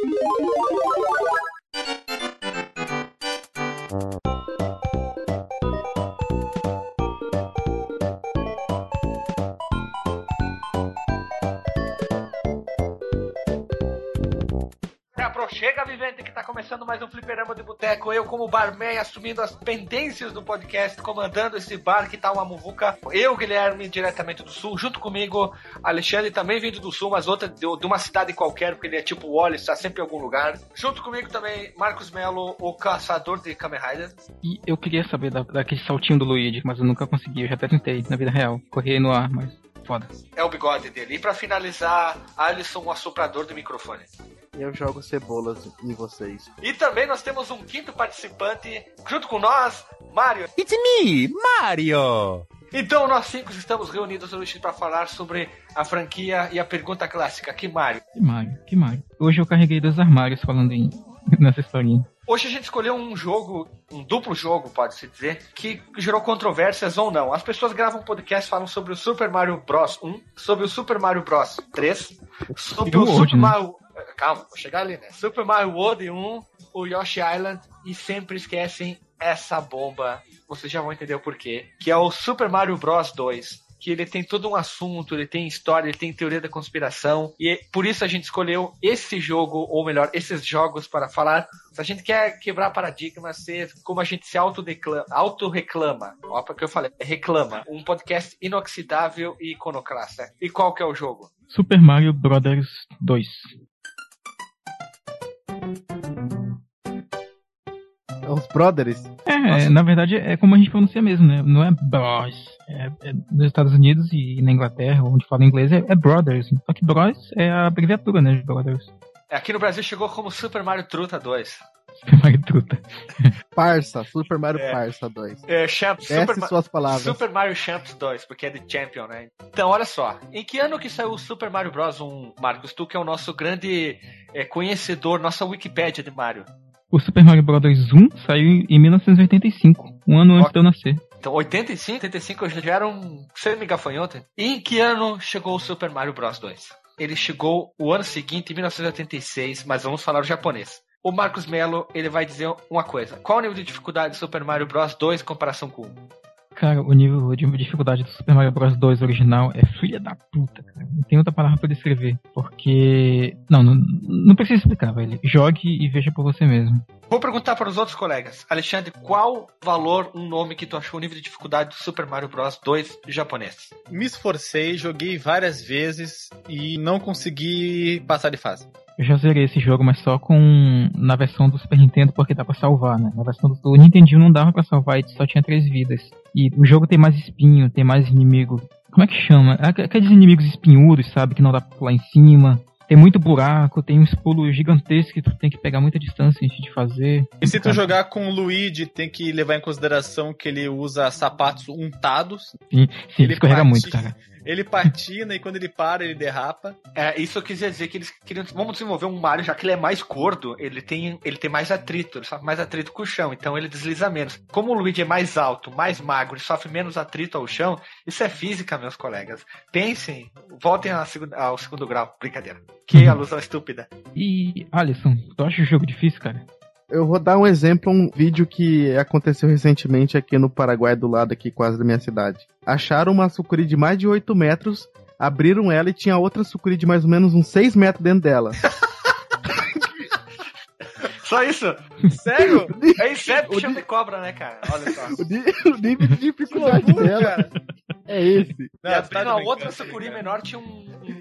you Chega, vivente, que tá começando mais um Fliperama de Boteco. Eu, como barman, assumindo as pendências do podcast, comandando esse bar que tá uma muvuca. Eu, Guilherme, diretamente do Sul, junto comigo, Alexandre, também vindo do Sul, mas outra de, de uma cidade qualquer, porque ele é tipo Wallace, tá sempre em algum lugar. Junto comigo também, Marcos Melo, o caçador de Kamen Rider. E eu queria saber da, daquele saltinho do Luigi, mas eu nunca consegui. Eu já até tentei na vida real. Corri no ar, mas foda. É o bigode dele. E pra finalizar, Alisson, o assoprador do microfone eu jogo cebolas em vocês. E também nós temos um quinto participante junto com nós, Mario. It's me, Mario! Então nós cinco estamos reunidos hoje para falar sobre a franquia e a pergunta clássica, que Mario? Que Mario, que Mario. Hoje eu carreguei dois armários falando em, nessa historinha. Hoje a gente escolheu um jogo, um duplo jogo, pode-se dizer, que gerou controvérsias ou não. As pessoas gravam podcast falam sobre o Super Mario Bros 1, sobre o Super Mario Bros 3, sobre o, o Super né? Mario calma, vou chegar ali, né? Super Mario World 1, o Yoshi Island e sempre esquecem essa bomba. Vocês já vão entender o porquê. Que é o Super Mario Bros 2 que ele tem todo um assunto, ele tem história, ele tem teoria da conspiração, e por isso a gente escolheu esse jogo, ou melhor, esses jogos para falar. Se a gente quer quebrar paradigmas, ser como a gente se autoreclama, auto-reclama, ó, porque eu falei, reclama, um podcast inoxidável e iconoclasta. E qual que é o jogo? Super Mario Brothers 2. Os brothers? É, na verdade é como a gente pronuncia mesmo, né? Não é bros. É, é nos Estados Unidos e na Inglaterra, onde fala inglês, é, é brothers. Só que bros é a abreviatura, né? De brothers. Aqui no Brasil chegou como Super Mario Truta 2. Super Mario Truta. Parça, Super Mario é, Parça 2. É, Champ, Super, suas palavras. Super Mario Champs 2, porque é de Champion, né? Então, olha só. Em que ano que saiu o Super Mario Bros. 1, Marcos? Tu que é o nosso grande é, conhecedor, nossa Wikipédia de Mario. O Super Mario Bros. 1 saiu em 1985, um ano antes de eu nascer. Então, 85, 85 eu já era um semi-gafanhoto. E em que ano chegou o Super Mario Bros. 2? Ele chegou o ano seguinte, em 1986, mas vamos falar o japonês. O Marcos Melo, ele vai dizer uma coisa. Qual o nível de dificuldade do Super Mario Bros. 2 em comparação com o 1? Cara, o nível de dificuldade do Super Mario Bros 2 original é filha da puta, cara. Não tem outra palavra pra descrever. Porque. Não, não, não precisa explicar, velho. Jogue e veja por você mesmo. Vou perguntar para os outros colegas. Alexandre, qual valor, um nome que tu achou o nível de dificuldade do Super Mario Bros 2 japonês? Me esforcei, joguei várias vezes e não consegui passar de fase. Eu já zerei esse jogo, mas só com na versão do Super Nintendo, porque dá pra salvar, né? Na versão do Nintendo não dava pra salvar e só tinha três vidas. E o jogo tem mais espinho, tem mais inimigo. Como é que chama? Aqueles inimigos espinhudos, sabe? Que não dá pra pular em cima. Tem muito buraco, tem um pulo gigantesco que tu tem que pegar muita distância antes de fazer. E se tu jogar com o Luigi, tem que levar em consideração que ele usa sapatos untados. Sim, sim ele escorrega muito, cara. Ele patina e quando ele para, ele derrapa. É, isso eu quis dizer que eles queriam. Vamos desenvolver um Mario, já que ele é mais gordo, ele tem, ele tem mais atrito, ele sofre mais atrito com o chão, então ele desliza menos. Como o Luigi é mais alto, mais magro e sofre menos atrito ao chão, isso é física, meus colegas. Pensem, voltem ao segundo, ao segundo grau. Brincadeira. Que alusão estúpida. E, Alisson, tu acha o jogo difícil, cara? Eu vou dar um exemplo, um vídeo que aconteceu recentemente aqui no Paraguai, do lado aqui quase da minha cidade. Acharam uma sucuri de mais de 8 metros, abriram ela e tinha outra sucuri de mais ou menos uns 6 metros dentro dela. Só isso? Sério? É inseto chama de cobra, né, cara? Olha só. O, nível de dificuldade dela cara. é esse. Não, e abrindo tá a outra sucuri menor tinha um, um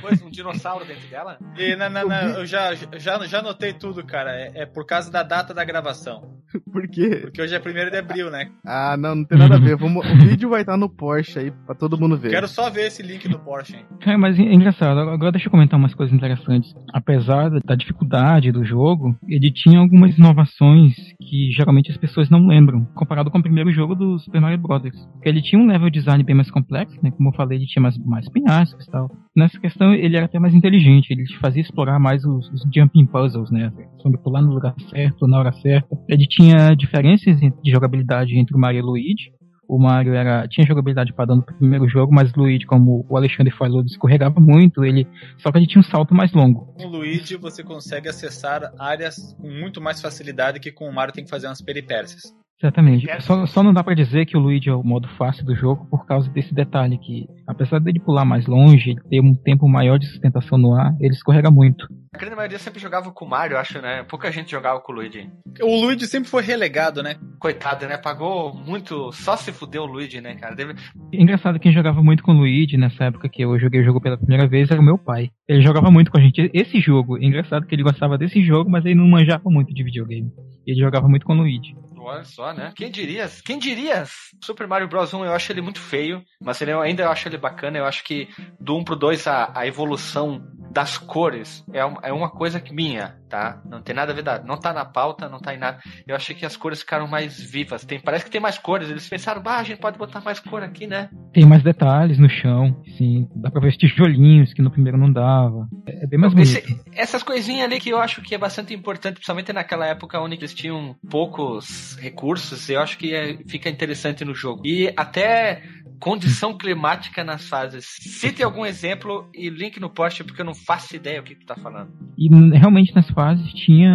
coisa, um dinossauro dentro dela? E, não, não, não, eu já, já, já notei tudo, cara. É, é, por causa da data da gravação. Por quê? Porque hoje é 1 de abril, né? Ah, não, não tem nada a ver. Vamos, o vídeo vai estar no Porsche aí pra todo mundo ver. Quero só ver esse link do Porsche, hein? É, mas é engraçado. Agora deixa eu comentar umas coisas interessantes. Apesar da dificuldade do jogo, ele tinha algumas inovações que geralmente as pessoas não lembram, comparado com o primeiro jogo do Super Mario Bros. Ele tinha um level design bem mais complexo, né? Como eu falei, ele tinha mais, mais penhascos e tal. Nessa questão, ele era até mais inteligente, ele te fazia explorar mais os, os jumping puzzles, né? Sobre pular no lugar certo, na hora certa. Ele tinha diferenças de jogabilidade entre o Mario e o Luigi. o Mario era tinha jogabilidade padrão do primeiro jogo, mas o Luigi, como o Alexandre falou, escorregava muito, ele só que ele tinha um salto mais longo. Com o Luigi você consegue acessar áreas com muito mais facilidade que com o Mario tem que fazer umas peripécias. Exatamente. Só, só não dá para dizer que o Luigi é o modo fácil do jogo por causa desse detalhe que, apesar dele pular mais longe, ter um tempo maior de sustentação no ar, ele escorrega muito. A grande maioria sempre jogava com o Mario, acho, né? Pouca gente jogava com o Luigi. O Luigi sempre foi relegado, né? Coitado, né? Pagou muito. Só se fudeu o Luigi, né, cara? Deve... Engraçado, quem jogava muito com o Luigi nessa época que eu joguei o jogo pela primeira vez era o meu pai. Ele jogava muito com a gente. Esse jogo, engraçado que ele gostava desse jogo, mas ele não manjava muito de videogame. Ele jogava muito com o Luigi. Olha só, né? Quem diria? Quem diria? Super Mario Bros 1 eu acho ele muito feio, mas ele, ainda eu acho ele bacana. Eu acho que do 1 pro 2 a, a evolução das cores é, uma, é uma coisa que minha, tá? Não tem nada a ver, não tá na pauta, não tá em nada. Eu achei que as cores ficaram mais vivas. Tem, parece que tem mais cores. Eles pensaram, bah, a gente pode botar mais cor aqui, né? Tem mais detalhes no chão, sim. Dá pra ver os tijolinhos que no primeiro não dava. É, é bem mais bonito. Esse, essas coisinhas ali que eu acho que é bastante importante, principalmente naquela época onde eles tinham poucos recursos, eu acho que é, fica interessante no jogo. E até condição climática nas fases. Cite algum exemplo e link no post, porque eu não faço ideia o que tu tá falando. E realmente nas fases tinha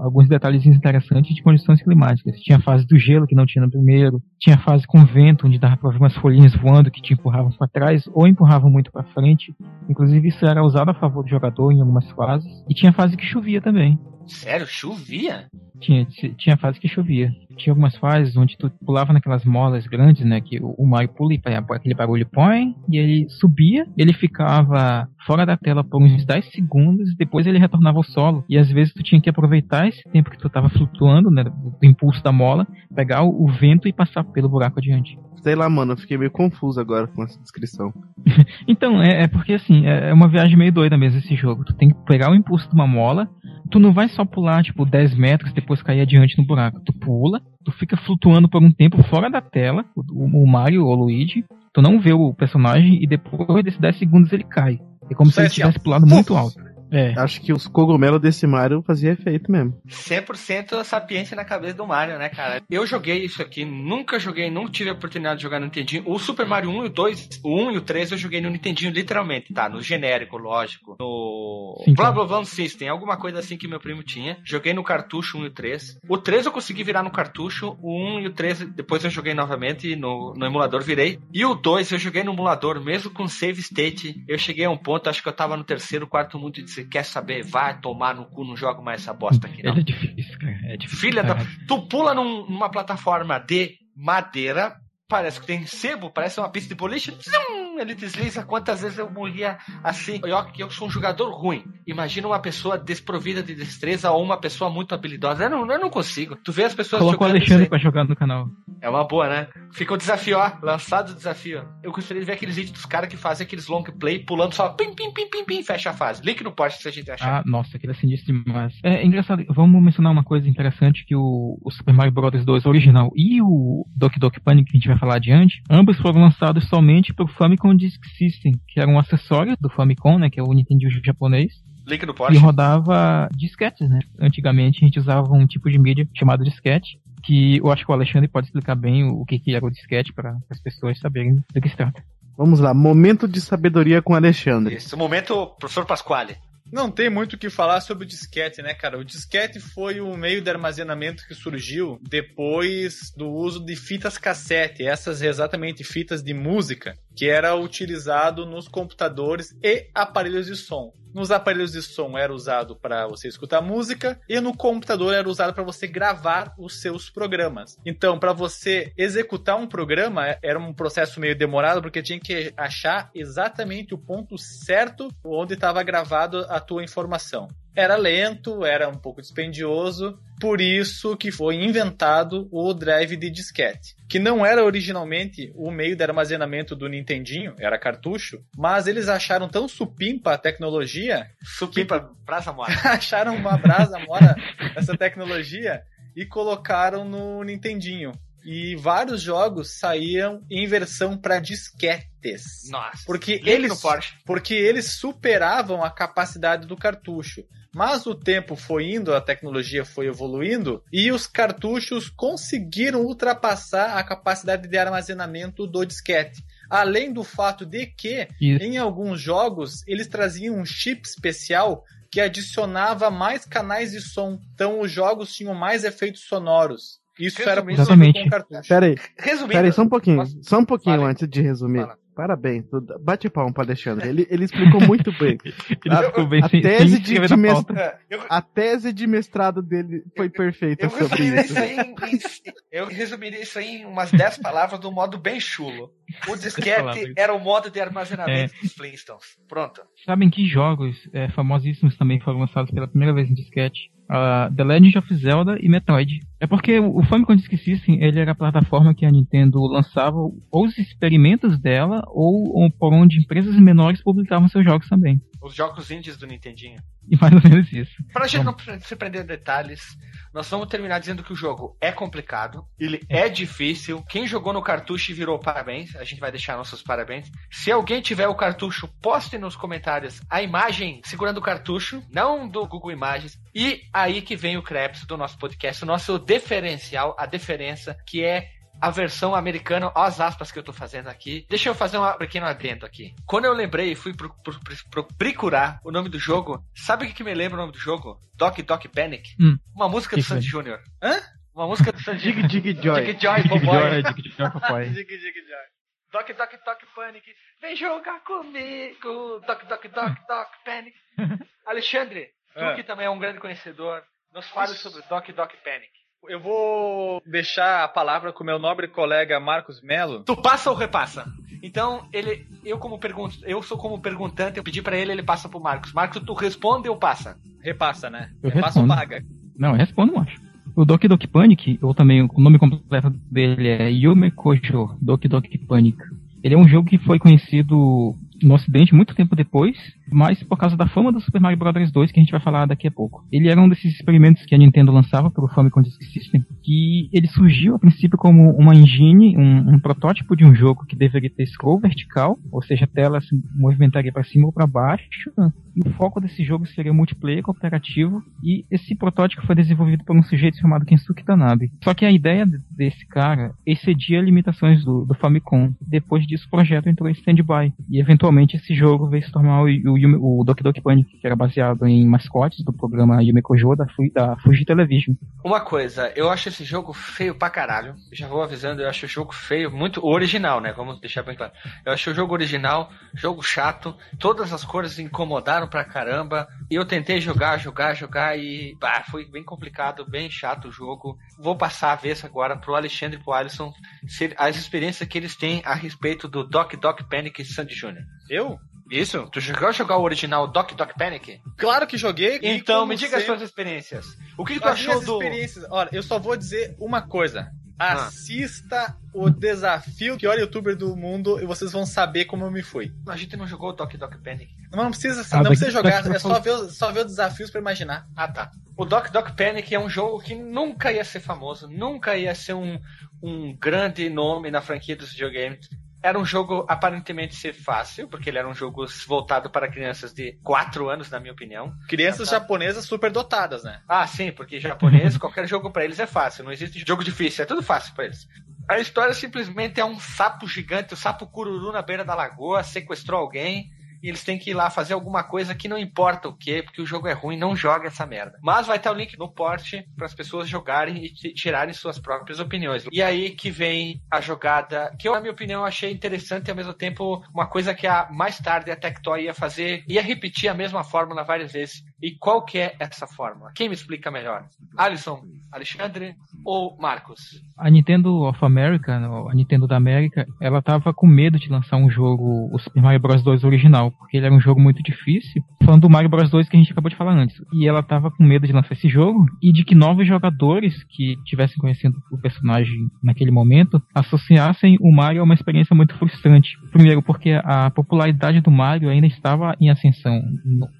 alguns detalhes interessantes de condições climáticas. Tinha a fase do gelo, que não tinha no primeiro. Tinha a fase com vento, onde dava pra ver umas folhinhas voando que te empurravam para trás ou empurravam muito para frente. Inclusive isso era usado a favor do jogador em algumas fases. E tinha fase que chovia também. Sério? Chovia? Tinha, tinha fase que chovia. Tinha algumas fases onde tu pulava naquelas molas grandes, né? Que o, Mario pula e aquele barulho põe, e ele subia, ele ficava fora da tela por uns 10 segundos, e depois ele retornava ao solo. E às vezes tu tinha que aproveitar esse tempo que tu tava flutuando, né? Do impulso da mola, pegar o, o vento e passar pelo buraco adiante. Sei lá, mano, eu fiquei meio confuso agora com essa descrição. então, é, é, porque assim, é, é uma viagem meio doida mesmo esse jogo. Tu tem que pegar o impulso de uma mola, tu não vai só pular, tipo, 10 metros e depois cair adiante no buraco. Tu pula, tu fica flutuando por um tempo fora da tela, o, o Mario ou o Luigi, tu não vê o personagem e depois desses 10 segundos ele cai. É como se ele tivesse pulado muito alto. É. Acho que os cogumelos desse Mario fazia efeito mesmo. 100% sapiência na cabeça do Mario, né, cara? Eu joguei isso aqui, nunca joguei, não tive a oportunidade de jogar no Nintendinho. O Super Mario 1 e o 2, o 1 e o 3 eu joguei no Nintendinho literalmente, tá? No genérico, lógico. No Sim, Blah Blah Blah System, alguma coisa assim que meu primo tinha. Joguei no cartucho 1 e o 3. O 3 eu consegui virar no cartucho, o 1 e o 3 depois eu joguei novamente no, no emulador, virei. E o 2 eu joguei no emulador, mesmo com save state. Eu cheguei a um ponto, acho que eu tava no terceiro, quarto mundo e disse, quer saber? Vai tomar no cu, não jogo mais essa bosta aqui, não. É difícil, cara. É difícil. Filha da... Tu pula num, numa plataforma de madeira, parece que tem sebo, parece uma pista de boliche. Zum! Ele desliza. Quantas vezes eu morria assim? Eu, eu sou um jogador ruim. Imagina uma pessoa desprovida de destreza ou uma pessoa muito habilidosa. Eu não, eu não consigo. Tu vê as pessoas Colocou jogando. o Alexandre pra jogar no canal. É uma boa, né? Fica o desafio, ó. Lançado o desafio. Eu gostaria de ver aqueles vídeos dos caras que fazem aqueles long play pulando só pim, pim, pim, pim, pim, fecha a fase. Link no post se a gente achar. Ah, nossa, aquele é sinistro demais. É, é engraçado. Vamos mencionar uma coisa interessante que o, o Super Mario Bros. 2 original e o Doki Doki Panic que a gente vai falar adiante, ambos foram lançados somente pro Famicom Disk System que era um acessório do Famicom, né, que é o Nintendo japonês. Link no post. E rodava disquetes, né? Antigamente a gente usava um tipo de mídia chamado disquete, que eu acho que o Alexandre pode explicar bem o que, que era o disquete para as pessoas saberem do que se trata. Vamos lá, momento de sabedoria com o Alexandre. Isso, momento professor Pasquale. Não tem muito o que falar sobre o disquete, né, cara? O disquete foi o meio de armazenamento que surgiu depois do uso de fitas cassete, essas exatamente fitas de música, que era utilizado nos computadores e aparelhos de som. Nos aparelhos de som era usado para você escutar música e no computador era usado para você gravar os seus programas. Então, para você executar um programa era um processo meio demorado porque tinha que achar exatamente o ponto certo onde estava gravado a tua informação era lento, era um pouco dispendioso, por isso que foi inventado o drive de disquete, que não era originalmente o meio de armazenamento do Nintendinho, era cartucho, mas eles acharam tão supimpa a tecnologia, supimpa que... brasa mora, acharam uma brasa mora essa tecnologia e colocaram no Nintendinho e vários jogos saíam em versão para disquetes. Nossa. Porque eles, porque eles superavam a capacidade do cartucho. Mas o tempo foi indo, a tecnologia foi evoluindo e os cartuchos conseguiram ultrapassar a capacidade de armazenamento do disquete. Além do fato de que, Isso. em alguns jogos, eles traziam um chip especial que adicionava mais canais de som. Então os jogos tinham mais efeitos sonoros. Isso era possível Exatamente. com o cartucho. Pera aí, Resumindo, pera aí, só um pouquinho. Posso- Só um pouquinho Fala antes de resumir. Fala. Parabéns. tu- Bate palma pro Alexandre. Ele, ele explicou muito bem. Ele A- bem a tese de- de na mes- pauta. É, eu, A tese de mestrado dele foi perfeita eu sobre resumiria isso. isso aí em, eu resumiria isso aí em umas 10 palavras de um modo bem chulo. O disquete era o modo de armazenamento dos Flintstones. Pronto. Sabem que jogos é, famosíssimos também foram lançados pela primeira vez em disquete? Ah, The Legend of Zelda e Metroid. É porque o Famicom Disk System ele era a plataforma que a Nintendo lançava ou os experimentos dela ou, ou por onde empresas menores publicavam seus jogos também. Os jogos indies do Nintendinho. E mais ou menos isso. Pra gente não pre- se prender detalhes, nós vamos terminar dizendo que o jogo é complicado, ele é difícil. Quem jogou no cartucho virou parabéns, a gente vai deixar nossos parabéns. Se alguém tiver o cartucho, poste nos comentários a imagem segurando o cartucho, não do Google Imagens. E aí que vem o Krebs do nosso podcast, o nosso diferencial, a diferença, que é a versão americana, ó as aspas que eu tô fazendo aqui. Deixa eu fazer um pequeno adendo aqui. Quando eu lembrei e fui pro, pro, pro- pro- procurar o nome do jogo, sabe o que, que me lembra o nome do jogo? Doc Doc Panic? Hum. Uma música Que do Sandy? Júnior. Hã? Uma música do Sandy Dig Dig Joy. Dig Joy, Dig Boboy. Joy, Dig Joy, papai. Dig, dig, dig. Doc Doc Doc Panic. Vem jogar comigo. Doc Doc Doc Doc Panic. Alexandre, tu É. que também é um grande conhecedor, nos fale sobre Doc Doc Panic. Eu vou deixar a palavra com o meu nobre colega Marcos Melo. Tu passa ou repassa? Então, ele, eu como pergunto, eu sou como perguntante, eu pedi pra ele, ele passa pro Marcos. Marcos, tu responde ou passa? Repassa, né? Eu Repassa ou respondo. paga? Não, eu respondo, macho. O Doki Doki Panic, ou também o nome completo dele é Yume Kojo Doki Doki Panic. Ele é um jogo que foi conhecido no ocidente muito tempo depois, mas por causa da fama do Super Mario Bros. 2, que a gente vai falar daqui a pouco. Ele era um desses experimentos que a Nintendo lançava pelo Famicom Disk System, que ele surgiu a princípio como uma engine, um, um protótipo de um jogo que deveria ter scroll vertical, ou seja, a tela se movimentaria para cima ou para baixo, o foco desse jogo seria multiplayer cooperativo, e esse protótipo foi desenvolvido por um sujeito chamado Kensuke Tanabe. Só que a ideia de- desse cara excedia limitações do, do Famicom. Depois disso, o projeto entrou em stand-by, e eventualmente esse jogo veio se tornar o, o, Yume- o Doki Doki Panic, que era baseado em mascotes do programa Yume Kojo da, da Fuji Television. Uma coisa, eu acho esse jogo feio pra caralho. Já vou avisando, eu acho o jogo feio, muito original, né? Vamos deixar bem claro. Eu achei o jogo original, jogo chato, todas as cores incomodaram pra caramba. E eu tentei jogar, jogar, jogar e bah, foi bem complicado, bem chato o jogo. Vou passar a vez agora pro Alexandre e pro Alisson as experiências que eles têm a respeito do Doc Doc Panic Sandy Jr. Eu? Isso? Tu chegou a jogar o original Doc Doc Panic? Claro que joguei. Então, me diga as sempre, suas experiências. O que, que tu as achou do. experiências. Olha, eu só vou dizer uma coisa. Ah. Assista o desafio que pior youtuber do mundo e vocês vão saber como eu me fui. A gente não jogou o Doc Doc Panic. Não, não precisa, Ah, não precisa jogar, é só ver, os- só ver os desafios pra imaginar. Ah, tá. O Doc Doc Panic é um jogo que nunca ia ser famoso, nunca ia ser um, um grande nome na franquia dos videogames. Era um jogo aparentemente ser fácil, porque ele era um jogo voltado para crianças de 4 anos, na minha opinião. Crianças Ah, tá. japonesas super dotadas, né? Ah, sim, porque japonês, qualquer jogo para eles é fácil, não existe jogo difícil, é tudo fácil para eles. A história simplesmente é um sapo gigante, o sapo cururu na beira da lagoa, sequestrou alguém e eles têm que ir lá fazer alguma coisa que não importa o que, porque o jogo é ruim, não joga essa merda. Mas vai estar o link no porte para as pessoas jogarem e ti- tirarem suas próprias opiniões. E aí que vem a jogada, que eu, na minha opinião, achei interessante e ao mesmo tempo uma coisa que a, mais tarde a Tectoy ia fazer, ia repetir a mesma fórmula várias vezes. E qual que é essa fórmula? Quem me explica melhor? Alisson, Alexandre ou Marcos? A Nintendo of America, a Nintendo da América, ela tava com medo de lançar um jogo, o Super Mario Bros 2 original, porque ele era um jogo muito difícil, falando do Mario Bros 2 que a gente acabou de falar antes. E ela tava com medo de lançar esse jogo e de que novos jogadores que tivessem conhecendo o personagem naquele momento associassem o Mario a uma experiência muito frustrante. Primeiro, porque a popularidade do Mario ainda estava em ascensão.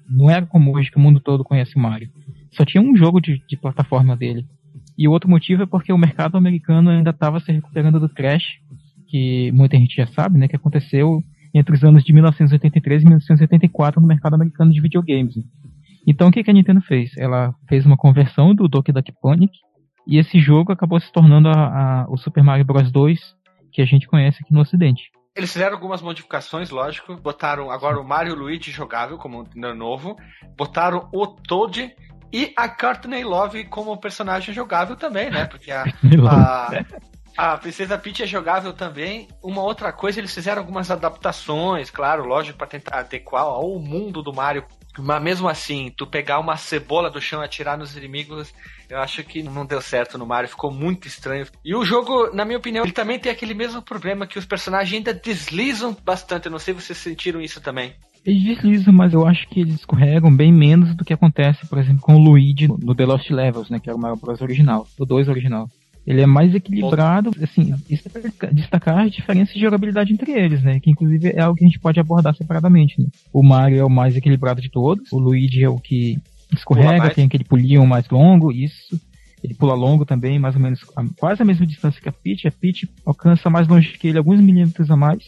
Não era como hoje que o mundo todo conhece o Mario. Só tinha um jogo de, de plataforma dele. E o outro motivo é porque o mercado americano ainda estava se recuperando do crash, que muita gente já sabe, né, que aconteceu entre os anos de 1983 e 1984 no mercado americano de videogames. Então o que, que a Nintendo fez? Ela fez uma conversão do Doki Doki Panic e esse jogo acabou se tornando a, a, o Super Mario Bros 2 que a gente conhece aqui no Ocidente. Eles fizeram algumas modificações, lógico. Botaram agora o Mario Luigi jogável como novo. Botaram o Toad e a Courtney Love como personagem jogável também, né? Porque a, a, a Princesa Peach é jogável também. Uma outra coisa, eles fizeram algumas adaptações, claro, lógico, para tentar adequar ao mundo do Mario mas mesmo assim, tu pegar uma cebola do chão e atirar nos inimigos, eu acho que não deu certo no Mario, ficou muito estranho. E o jogo, na minha opinião, ele também tem aquele mesmo problema que os personagens ainda deslizam bastante. Eu não sei se vocês sentiram isso também. Eles deslizam, mas eu acho que eles escorregam bem menos do que acontece, por exemplo, com o Luigi no The Lost Levels, né? Que era o Mario Bros original, o 2 original. Ele é mais equilibrado, assim, isso é destacar as diferenças de jogabilidade entre eles, né? Que inclusive é algo que a gente pode abordar separadamente, né? O Mario é o mais equilibrado de todos, o Luigi é o que escorrega, tem aquele pulinho mais longo, isso. Ele pula longo também, mais ou menos quase a mesma distância que a Peach. A Peach alcança mais longe que ele, alguns milímetros a mais.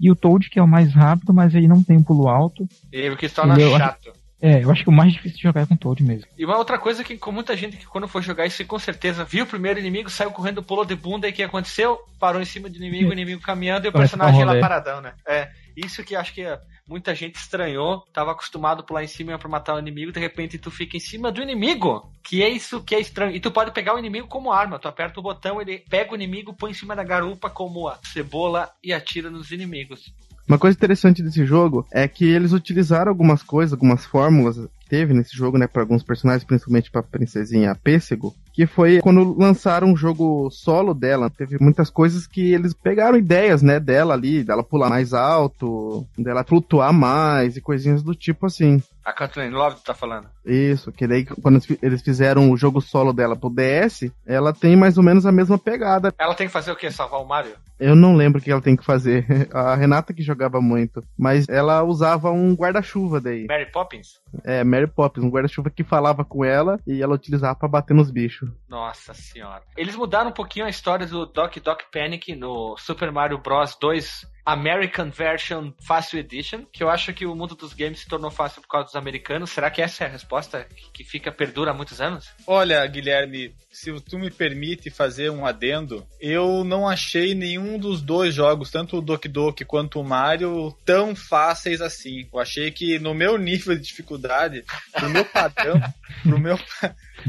E o Toad, que é o mais rápido, mas ele não tem um pulo alto. E o que se torna ele chato. É, eu acho que o mais difícil de jogar é com Toad mesmo. E uma outra coisa que com muita gente que quando for jogar isso com certeza viu o primeiro inimigo, saiu correndo, pulou de bunda e o que aconteceu? Parou em cima do inimigo, o inimigo caminhando e o personagem lá paradão, né? É, isso que acho que muita gente estranhou, tava acostumado a pular em cima para matar o inimigo, de repente tu fica em cima do inimigo, que é isso que é estranho. E tu pode pegar o inimigo como arma, tu aperta o botão, ele pega o inimigo, põe em cima da garupa como a cebola e atira nos inimigos. Uma coisa interessante desse jogo é que eles utilizaram algumas coisas, algumas fórmulas que teve nesse jogo, né, para alguns personagens, principalmente para princesinha Pêssego, que foi quando lançaram um jogo solo dela. Teve muitas coisas que eles pegaram ideias, né, dela ali, dela pular mais alto, dela flutuar mais e coisinhas do tipo assim. A Kathleen Love tá falando. Isso, que daí quando eles fizeram o jogo solo dela pro DS, ela tem mais ou menos a mesma pegada. Ela tem que fazer o quê? Salvar o Mario? Eu não lembro o que ela tem que fazer. A Renata que jogava muito. Mas ela usava um guarda-chuva daí. Mary Poppins? É, Mary Poppins, um guarda-chuva que falava com ela e ela utilizava para bater nos bichos. Nossa senhora. Eles mudaram um pouquinho a história do Doc Doc Panic no Super Mario Bros 2 American Version Fácil Edition, que eu acho que o mundo dos games se tornou fácil por causa dos americanos. Será que essa é a resposta que fica perdura há muitos anos? Olha, Guilherme, se tu me permite fazer um adendo, eu não achei nenhum dos dois jogos, tanto o Doki Doki quanto o Mario, tão fáceis assim. Eu achei que no meu nível de dificuldade, pro meu padrão, pro meu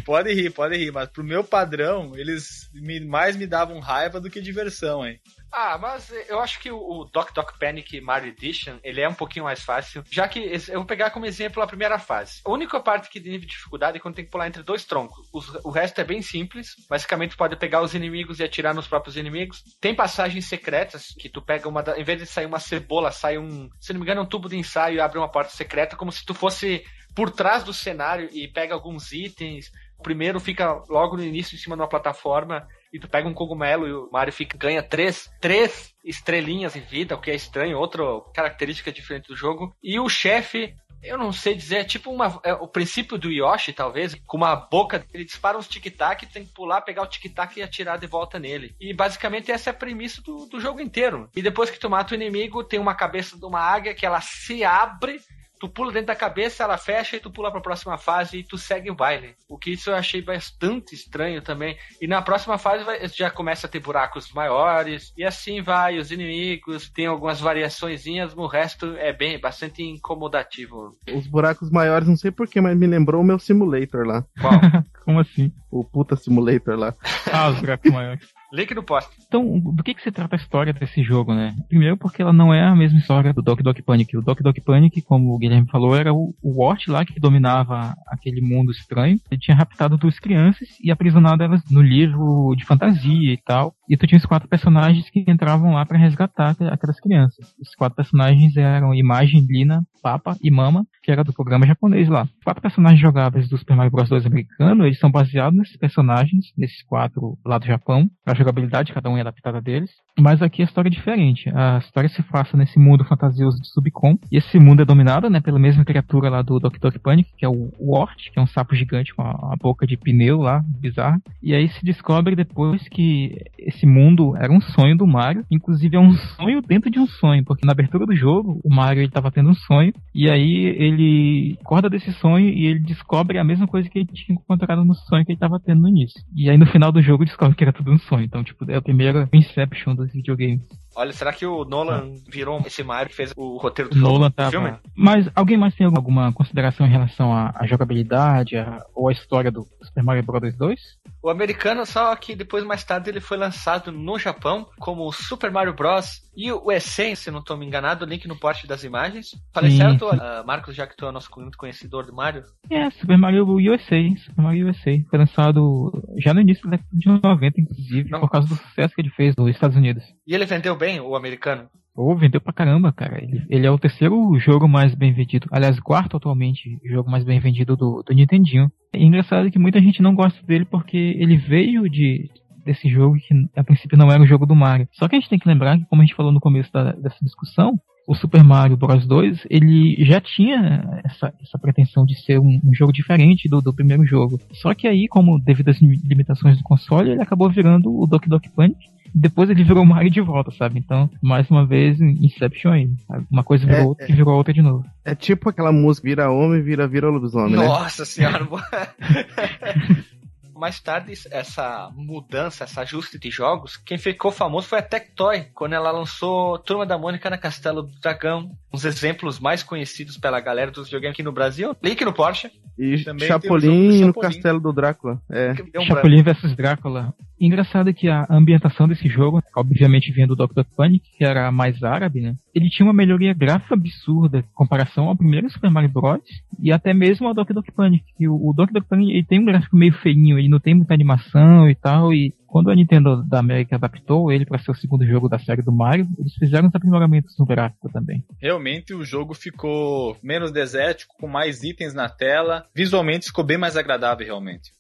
pode rir, pode rir, mas pro meu padrão, eles me, mais me davam raiva do que diversão, hein? Ah, mas eu acho que o Doc Doc Panic Mario Edition, ele é um pouquinho mais fácil, já que eu vou pegar como exemplo a primeira fase. A única parte que tem dificuldade é quando tem que pular entre dois troncos. O resto é bem simples, basicamente pode pegar os inimigos e atirar nos próprios inimigos. Tem passagens secretas que tu pega uma, em vez de sair uma cebola, sai um, se não me engano, um tubo de ensaio e abre uma porta secreta, como se tu fosse por trás do cenário e pega alguns itens. Primeiro fica logo no início em cima de uma plataforma e tu pega um cogumelo e o Mario fica, ganha três, três estrelinhas em vida, o que é estranho, outra característica diferente do jogo. E o chefe, eu não sei dizer, é tipo uma, é o princípio do Yoshi, talvez, com uma boca, ele dispara uns tic-tac, tem que pular, pegar o tic-tac e atirar de volta nele. E basicamente essa é a premissa do, do jogo inteiro. E depois que tu mata o inimigo, tem uma cabeça de uma águia que ela se abre tu pula dentro da cabeça, ela fecha e tu pula para a próxima fase e tu segue o baile. O que isso eu achei bastante estranho também. E na próxima fase vai, já começa a ter buracos maiores e assim vai os inimigos, tem algumas variaçõezinhas, o resto é bem bastante incomodativo. Os buracos maiores, não sei porquê, mas me lembrou o meu simulator lá. Qual? Como assim? O puta simulator lá. Ah, os buracos maiores. Link no post. Então, do que, que se trata a história desse jogo, né? Primeiro porque ela não é a mesma história do Doc Doc Panic. O Doc Doc Panic, como o Guilherme falou, era o, Wart lá que dominava aquele mundo estranho. Ele tinha raptado duas crianças e aprisionado elas no livro de fantasia e tal. E tu tinha os quatro personagens que entravam lá para resgatar aquelas crianças. Os quatro personagens eram Imagem, Lina, Papa e Mama, que era do programa japonês lá. Os quatro personagens jogáveis do Super Mario Bros. 2 americano, eles são baseados nesses personagens, nesses quatro lá do Japão. A jogabilidade, cada um é adaptada deles. Mas aqui a história é diferente. A história se passa nesse mundo fantasioso de Subcom. E esse mundo é dominado, né, pela mesma criatura lá do Dr. Dr. Panic, que é o Wart, que é um sapo gigante com a, boca de pneu lá, bizarra. E aí se descobre depois que esse mundo era um sonho do Mario. Inclusive é um sonho dentro de um sonho, porque na abertura do jogo, o Mario ele tava tendo um sonho. E aí ele acorda desse sonho e ele descobre a mesma coisa que ele tinha encontrado no sonho que ele tava tendo no início. E aí no final do jogo descobre que era tudo um sonho. Então, tipo, é a primeira Inception dos videogames. Olha, será que o Nolan virou esse Mario que fez o roteiro do Nolan jogo, tava... filme? Mas alguém mais tem alguma consideração em relação à, à jogabilidade à- ou à história do Super Mario Bros. 2? O americano, só que depois, mais tarde, ele foi lançado no Japão como Super Mario Bros. E o Essence, se não estou me enganado, link no post das imagens. Falei Sim, certo, ah, Marcos, já que tu é o nosso muito conhecedor do Mario? É, Super Mario USA, Super Mario USA. Foi lançado já no início da década de 90, inclusive, Não. por causa do sucesso que ele fez nos Estados Unidos. E ele vendeu bem, o americano? Pô, vendeu pra caramba, cara. Ele, ele é o terceiro jogo mais bem vendido. Aliás, quarto atualmente jogo mais bem vendido do, do Nintendinho. É engraçado que muita gente não gosta dele porque ele veio de desse jogo que a princípio não era o jogo do Mario. Só que a gente tem que lembrar que, como a gente falou no começo da- dessa discussão, o Super Mario Bros 2 ele já tinha essa, essa pretensão de ser um, um jogo diferente do, do primeiro jogo. Só que aí, como devido às lim- limitações do console, ele acabou virando o Doki Doki Panic. Depois ele virou Mario de volta, sabe? Então, mais uma vez, Inception aí. sabe? Uma coisa virou É, outra e virou outra de novo. É tipo aquela música vira homem, vira vira lobisomem, né? Nossa senhora! Mais tarde, essa mudança, esse ajuste de jogos, quem ficou famoso foi a Tectoy, quando ela lançou Turma da Mônica na Castelo do Dragão. Uns exemplos mais conhecidos pela galera dos videogames aqui no Brasil. Link no Porsche. E Também Chapolin no Chapolin. Castelo do Drácula. É. Chapolin vs Drácula. Engraçado é que a ambientação desse jogo, obviamente vindo do Dr. Panic, que era mais árabe, né? Ele tinha uma melhoria gráfica absurda em comparação ao primeiro Super Mario Bros. e até mesmo ao Dr. Panic. Que o, o Dr. Panic ele tem um gráfico meio feinho, ele não tem muita animação e tal, e quando a Nintendo da América adaptou ele para ser o segundo jogo da série do Mario, eles fizeram os aprimoramentos no gráfico também. Realmente o jogo ficou menos desértico, com mais itens na tela. Visualmente ficou bem mais agradável, realmente.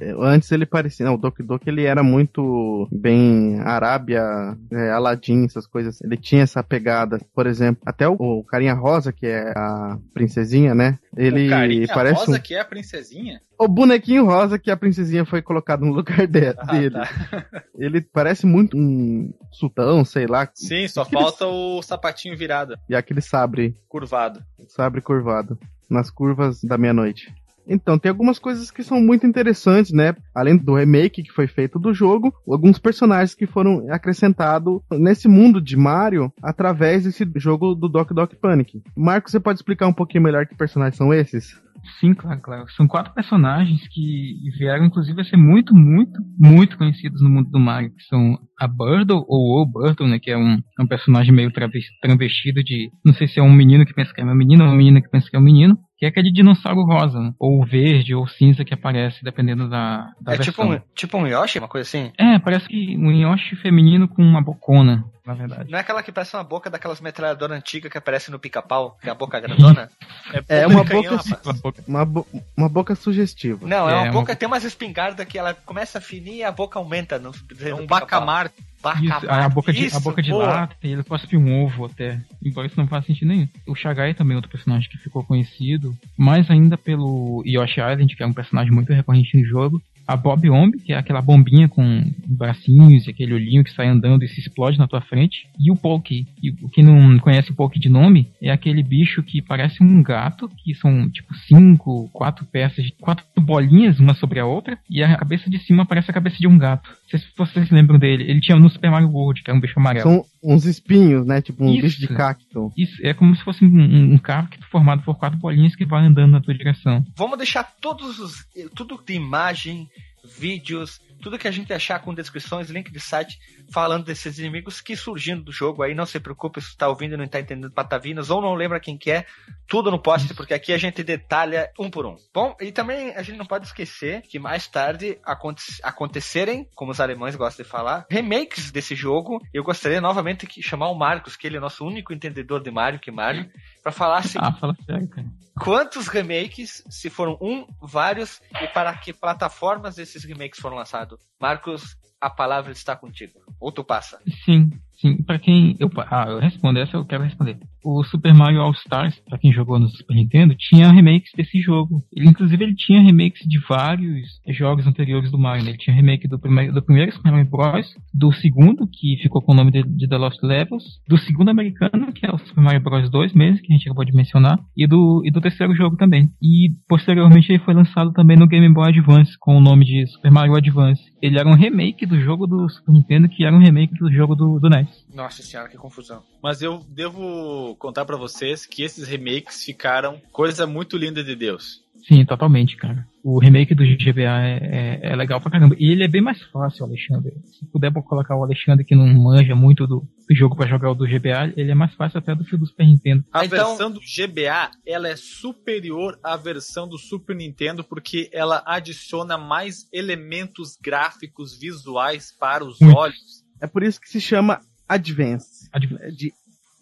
É, Antes ele parecia. Não, o Doki Doki ele era muito bem Arábia, é, Aladdin, essas coisas. Ele tinha essa pegada. Por exemplo, até o, o Carinha Rosa, que é a princesinha, né? Ele o carinha parece rosa um- que é a princesinha? O bonequinho rosa que a princesinha foi colocado no lugar de- Ah, dele. tá. Ele parece muito um sultão, sei lá. Sim, só Aqueles- falta o sapatinho virado, E aquele sabre, curvado. sabre curvado. Nas curvas da meia-noite. Então, tem algumas coisas que são muito interessantes, né? Além do remake que foi feito do jogo, alguns personagens que foram acrescentados nesse mundo de Mario através desse jogo do Doc Doc Panic. Marcos, você pode explicar um pouquinho melhor que personagens são esses? Sim, claro, claro. São quatro personagens que vieram, inclusive, a ser muito, muito, muito conhecidos no mundo do Mario, que são a Birdle, ou o Burtle, né, que é um, é um personagem meio traves- travestido de, não sei se é um menino que pensa que é uma menina ou uma menina que pensa que é um menino, que é aquele dinossauro rosa, né, ou verde, ou cinza que aparece, dependendo da, da É tipo versão. um, tipo um Yoshi, uma coisa assim? É, parece que um Yoshi feminino com uma bocona, na verdade. Não é aquela que parece uma boca daquelas metralhadoras antigas que aparece no pica-pau, que é a boca grandona? É boca uma canhão, boca-. Uma boca- Uma, bo- uma boca sugestiva. Não, é, É, uma uma boca, tem umas espingardas que ela começa a finir e a boca aumenta. No, É um no pica-pau. bacamar. Isso, Bacamar. a boca de, a Isso, boca de boa. lata, e ele cospe um ovo até. Embora isso não faça sentido nenhum. O Shagai também é outro personagem que ficou conhecido, mais ainda pelo Yoshi Island, que é um personagem muito recorrente no jogo. A Bob Omb, que é aquela bombinha com bracinhos e aquele olhinho que sai andando e se explode na tua frente. E o Poke. E o que não conhece o Poke de nome, é aquele bicho que parece um gato, que são tipo cinco, quatro peças, quatro bolinhas uma sobre a outra, e a cabeça de cima parece a cabeça de um gato. Não sei se vocês lembram dele. Ele tinha no Super Mario World, que é um bicho amarelo. São uns espinhos, né? Tipo um Isso. bicho de cacto. Isso é como se fosse um, um, um cacto formado por quatro bolinhas que vai andando na tua direção. Vamos deixar todos os. Tudo de imagem, vídeos, tudo que a gente achar com descrições, link de site, falando desses inimigos que surgindo do jogo aí. Não se preocupe se está ouvindo e não está entendendo patavinas, ou não lembra quem que é, tudo no post, porque aqui a gente detalha um por um. Bom, e também a gente não pode esquecer que mais tarde aconte acontecerem, como os alemães gostam de falar, remakes desse jogo. Eu gostaria novamente de chamar o Marcos, que ele é nosso único entendedor de Mario, que Mario, para falar assim, Ah, fala sério, cara. quantos remakes, se foram um, vários, e para que plataformas esses remakes foram lançados? Marcos, a palavra está contigo. Ou tu passa? Sim, sim. Pra quem. Eu, ah, eu respondo, essa eu quero responder. O Super Mario All Stars, pra quem jogou no Super Nintendo, tinha remakes desse jogo. Ele, inclusive, ele tinha remakes de vários jogos anteriores do Mario. Né? Ele tinha remake do primeiro, do primeiro Super Mario Bros., do segundo, que ficou com o nome de, de The Lost Levels, do segundo americano, que é o Super Mario Bros. 2 mesmo, que a gente acabou de mencionar, e do, e do terceiro jogo também. E posteriormente ele foi lançado também no Game Boy Advance, com o nome de Super Mario Advance. Ele era um remake do jogo do Super Nintendo, que era um remake do jogo do, do NES. Nossa senhora, que confusão. Mas eu devo contar para vocês que esses remakes ficaram coisa muito linda de Deus. Sim, totalmente, cara. O remake do GBA é, é, é, legal pra caramba. E ele é bem mais fácil, Alexandre. Se puder colocar o Alexandre que não manja muito do, do jogo para jogar o do GBA, ele é mais fácil até do que o do Super Nintendo. A então... versão do GBA, ela é superior à versão do Super Nintendo porque ela adiciona mais elementos gráficos visuais para os muito. olhos. É por isso que se chama Advance. Advance. É de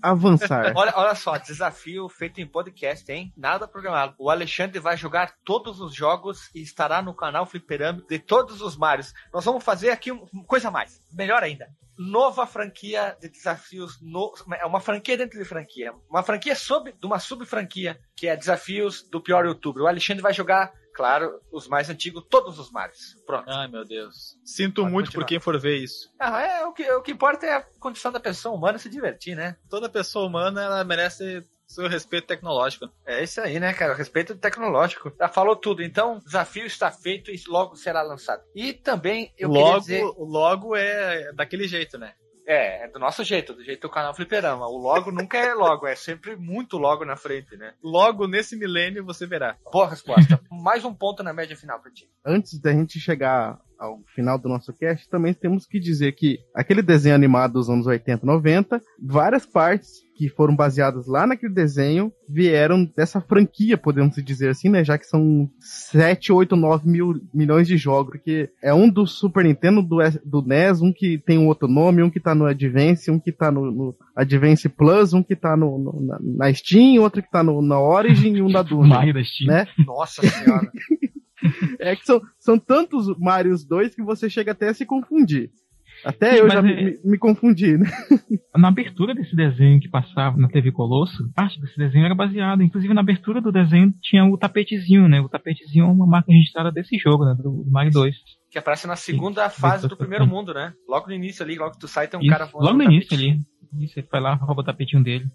avançar. olha, olha só, desafio feito em podcast, hein? Nada programado. O Alexandre vai jogar todos os jogos e estará no canal Fliperama de todos os Marios. Nós vamos fazer aqui uma coisa a mais. Melhor ainda. Nova franquia de desafios. No, é uma franquia dentro de franquia. Uma franquia sub, de uma sub-franquia, que é desafios do pior youtuber. O Alexandre vai jogar claro, os mais antigos, todos os mares. Pronto. Ai, meu Deus. Sinto Pode muito continuar. por quem for ver isso. Ah, é, o que, o que importa é a condição da pessoa humana se divertir, né? Toda pessoa humana, ela merece seu respeito tecnológico. É isso aí, né, cara? Respeito tecnológico. Já falou tudo. Então, o desafio está feito e logo será lançado. E também eu logo, queria dizer... Logo é daquele jeito, né? É, é do nosso jeito, do jeito do canal Fliperama. O logo nunca é logo, é sempre muito logo na frente, né? Logo nesse milênio você verá. Boa resposta. Mais um ponto na média final pra ti. Antes da gente chegar ao final do nosso cast, também temos que dizer que aquele desenho animado dos anos 80 90, várias partes que foram baseadas lá naquele desenho vieram dessa franquia, podemos dizer assim, né? Já que são 7, 8, 9 mil milhões de jogos, porque é um do Super Nintendo, do, do NES, um que tem um outro nome, um que tá no Advance, um que tá no, no Advance Plus, um que tá no, no na, na, Steam, outro que tá no, na Origin e um da Doom. da Steam. Né? Nossa senhora. é que são, são tantos Marios 2 que você chega até a se confundir. Até Sim, eu já é... me, me, confundi, né? Na abertura desse desenho que passava na TV Colosso, parte desse desenho era baseada. Inclusive, na abertura do desenho tinha o tapetezinho, né? O tapetezinho é uma marca registrada desse jogo, né? Do Mario 2. Que aparece na segunda Sim. fase do primeiro mundo, né? Logo no início ali, logo que tu sai, tem um Isso, cara voando. Logo no início ali. Você vai lá, rouba o tapetinho dele.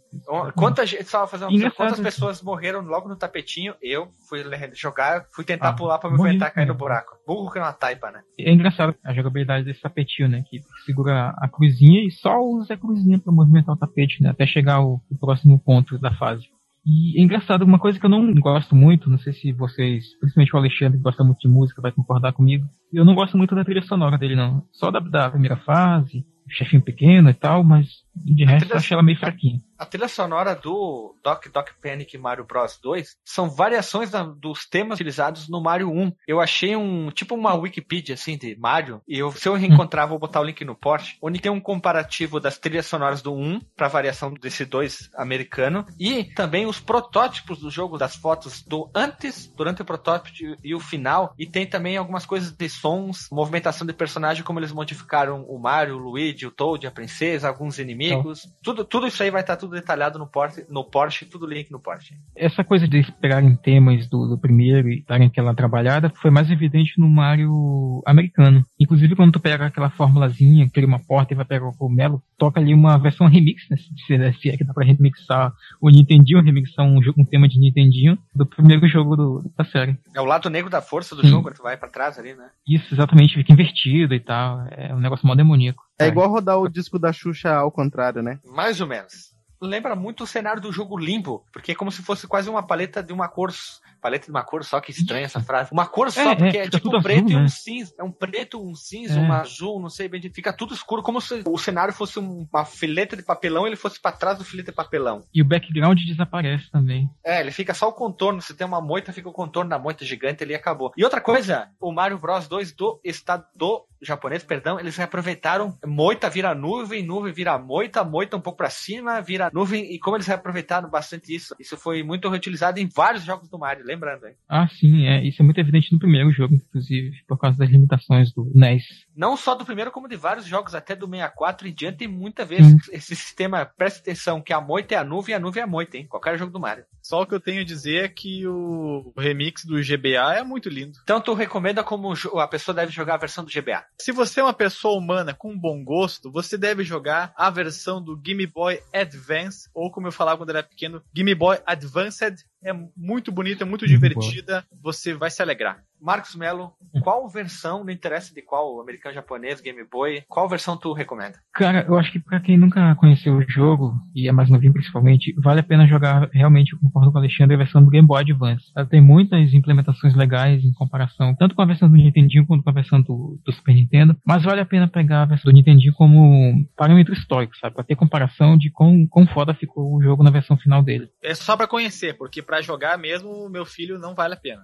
Quanta gente, só fazer uma quantas pessoas morreram logo no tapetinho? Eu fui jogar, fui tentar ah, pular pra me aguentar cair no buraco. Burro que é uma taipa, né? É engraçado a jogabilidade desse tapetinho, né? Que segura a cruzinha e só usa a cruzinha pra movimentar o tapete, né? Até chegar ao, ao próximo ponto da fase. E é engraçado, uma coisa que eu não gosto muito, não sei se vocês, principalmente o Alexandre, que gosta muito de música, vai concordar comigo. Eu não gosto muito da trilha sonora dele, não. Só da, da primeira fase, chefinho pequeno e tal, mas de resto trilha, eu achei ela meio fraquinha. A trilha sonora do Doc Doc Panic Mario Bros 2 são variações da, dos temas utilizados no Mario 1. Eu achei um tipo uma Wikipedia assim de Mario e eu, se eu reencontrar vou botar o link no post, onde tem um comparativo das trilhas sonoras do 1 para variação desse 2 americano e também os protótipos do jogo das fotos do antes, durante o protótipo e o final e tem também algumas coisas de sons, movimentação de personagem como eles modificaram o Mario, o Luigi, o Toad, a princesa, alguns inimigos. Então. Tudo tudo isso aí vai estar tudo tudo detalhado no Porsche, no Porsche, tudo link no Porsche. Essa coisa de pegarem temas do, do primeiro e darem aquela trabalhada foi mais evidente no Mario americano. Inclusive quando tu pega aquela formulazinha, cria uma porta e vai pegar o cogumelo, toca ali uma versão remix, né? Se, se é que dá pra remixar o Nintendinho, remixar um, um tema de Nintendinho do primeiro jogo do, da série. É o lado negro da força do Sim. jogo, tu vai para trás ali, né? Isso, exatamente, fica invertido e tal. É um negócio mó demoníaco. É igual rodar o disco da Xuxa ao contrário, né? Mais ou menos lembra muito o cenário do jogo Limbo, porque é como se fosse quase uma paleta de uma cor paleta de uma cor só, que estranha essa frase. Uma cor só, é, porque é, é tipo um preto azul, e um né? cinza. É um preto, um cinza, é. um azul, não sei bem. Fica tudo escuro, como se o cenário fosse uma fileta de papelão e ele fosse para trás do filete de papelão. E o background desaparece também. É, ele fica só o contorno. Se tem uma moita, fica o contorno da moita gigante ali e acabou. E outra coisa, o Mario Bros 2 do estado do japonês, perdão, eles reaproveitaram moita vira nuvem, nuvem vira moita, moita um pouco para cima, vira nuvem, e como eles reaproveitaram bastante isso, isso foi muito reutilizado em vários jogos do Mario. Lembrando, hein? Ah, sim, é. Isso é muito evidente no primeiro jogo, inclusive, por causa das limitações do NES. Não só do primeiro, como de vários jogos, até do 64 e diante, tem muita vez hum. esse sistema, presta atenção, que a moita é a nuvem e a nuvem é a moita, hein? Qualquer jogo do Mario. Só o que eu tenho a dizer é que o remix do GBA é muito lindo. Então tu recomenda como a pessoa deve jogar a versão do GBA? Se você é uma pessoa humana com bom gosto, você deve jogar a versão do Game Boy Advance, ou como eu falava quando era pequeno, Game Boy Advanced é muito bonita, muito divertida, você vai se alegrar. Marcos Melo, qual versão, não interessa de qual, americano, japonês, Game Boy, qual versão tu recomenda? Cara, eu acho que pra quem nunca conheceu o jogo, e é mais novinho principalmente, vale a pena jogar realmente, eu concordo com o Alexandre, a versão do Game Boy Advance. Ela tem muitas implementações legais em comparação, tanto com a versão do Nintendinho quanto com a versão do, do Super Nintendo, mas vale a pena pegar a versão do Nintendinho como parâmetro histórico, sabe? Pra ter comparação de quão, quão foda ficou o jogo na versão final dele. É só pra conhecer, porque para jogar mesmo, meu filho não vale a pena.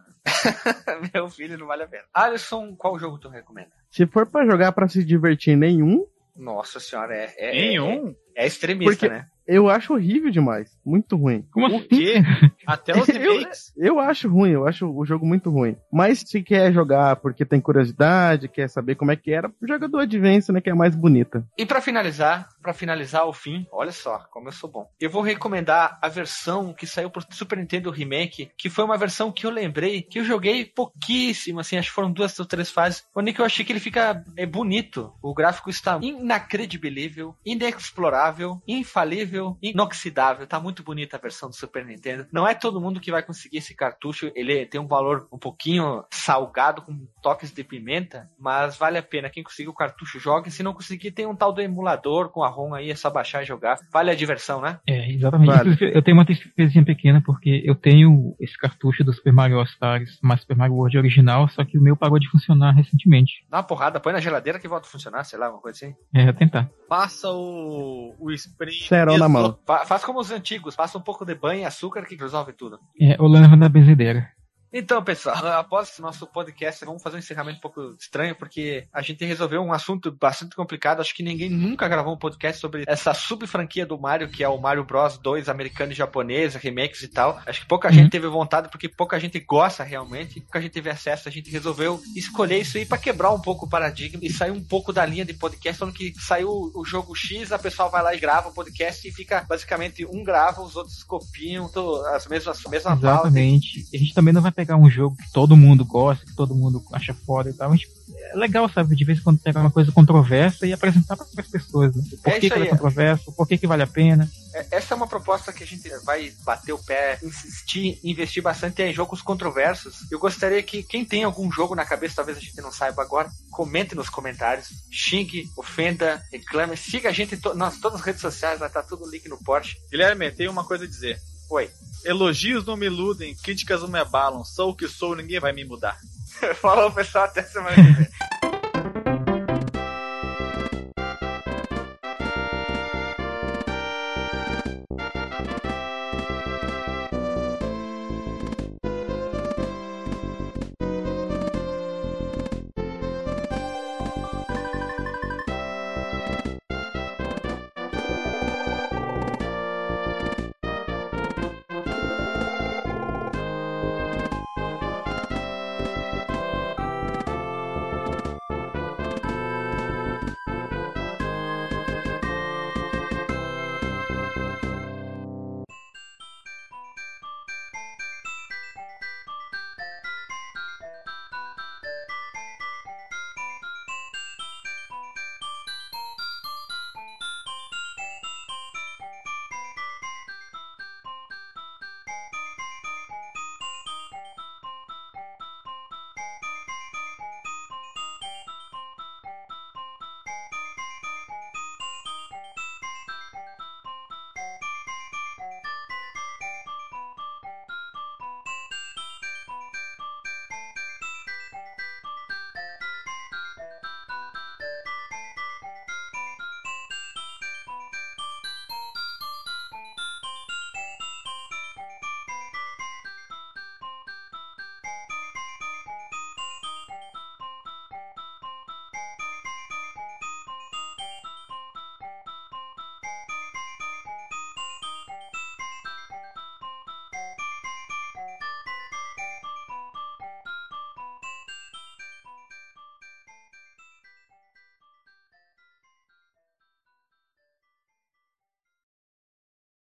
meu filho não vale a pena. Alisson, qual jogo tu recomenda? Se for para jogar para se divertir, nenhum. Nossa senhora, é. é nenhum? É, extremista, porque, né? Eu acho horrível demais. Muito ruim. Como o assim? quê? Até os remakes? Eu, eu, acho ruim, eu acho o jogo muito ruim. Mas se quer jogar porque tem curiosidade, quer saber como é que era, joga do Advance, né, que é a mais bonita. E para finalizar, para finalizar o fim, olha só como eu sou bom. Eu vou recomendar a versão que saiu pro Super Nintendo Remake, que foi uma versão que eu lembrei, que eu joguei pouquíssimo, assim, acho que foram duas ou três fases, onde que eu achei que ele fica é bonito. O gráfico está inacredibilível, inexplorável, infalível inoxidável. Tá muito bonita a versão do Super Nintendo. Não é todo mundo que vai conseguir esse cartucho. Ele tem um valor um pouquinho salgado, com toques de pimenta, mas vale a pena. Quem conseguir o cartucho, joga. Se não conseguir, tem um tal do emulador com a ROM aí, é só baixar e jogar. Vale a diversão, né? É, exatamente. Vale. Eu tenho uma tristeza pequena, porque eu tenho esse cartucho do Super Mario All Stars, mas Super Mario World original, só que o meu parou de funcionar recentemente. Dá uma porrada, põe na geladeira que volta a funcionar, sei lá, uma coisa assim. É, vou tentar. Passa o, o spray. Na mão. Faz como os antigos, passa um pouco de banho e açúcar que resolve tudo. É, o leva da benzedeira. Então, pessoal, após esse nosso podcast, vamos fazer um encerramento um pouco estranho, porque a gente resolveu um assunto bastante complicado. Acho que ninguém nunca gravou um podcast sobre essa sub-franquia do Mario, que é o Mario Bros 2 americano e japonês, remakes e tal. Acho que pouca uhum. gente teve vontade, porque pouca gente gosta realmente, pouca gente teve acesso. A gente resolveu escolher isso aí para quebrar um pouco o paradigma e sair um pouco da linha de podcast, falando que saiu o jogo X, a pessoa vai lá e grava o podcast e fica basicamente um grava, os outros copiam as mesmas, as mesmas Exatamente. E a gente também não vai pegar um jogo que todo mundo gosta, que todo mundo acha foda e tal, gente, é legal, sabe, de vez em quando pegar uma coisa controversa e apresentar para as pessoas, né? Por é que, que ela é controversa, por que, que vale a pena. É, essa é uma proposta que a gente vai bater o pé, insistir, investir bastante em jogos controversos. Eu gostaria que quem tem algum jogo na cabeça, talvez a gente não saiba agora, comente nos comentários, xingue, ofenda, reclame, siga a gente em to nas todas as redes sociais, vai estar tá tudo link no Porsche. Guilherme, tem uma coisa a dizer. Oi. Elogios não me iludem, críticas não me abalam. Sou o que sou, ninguém vai me mudar. Falou, pessoal, até semana que vem.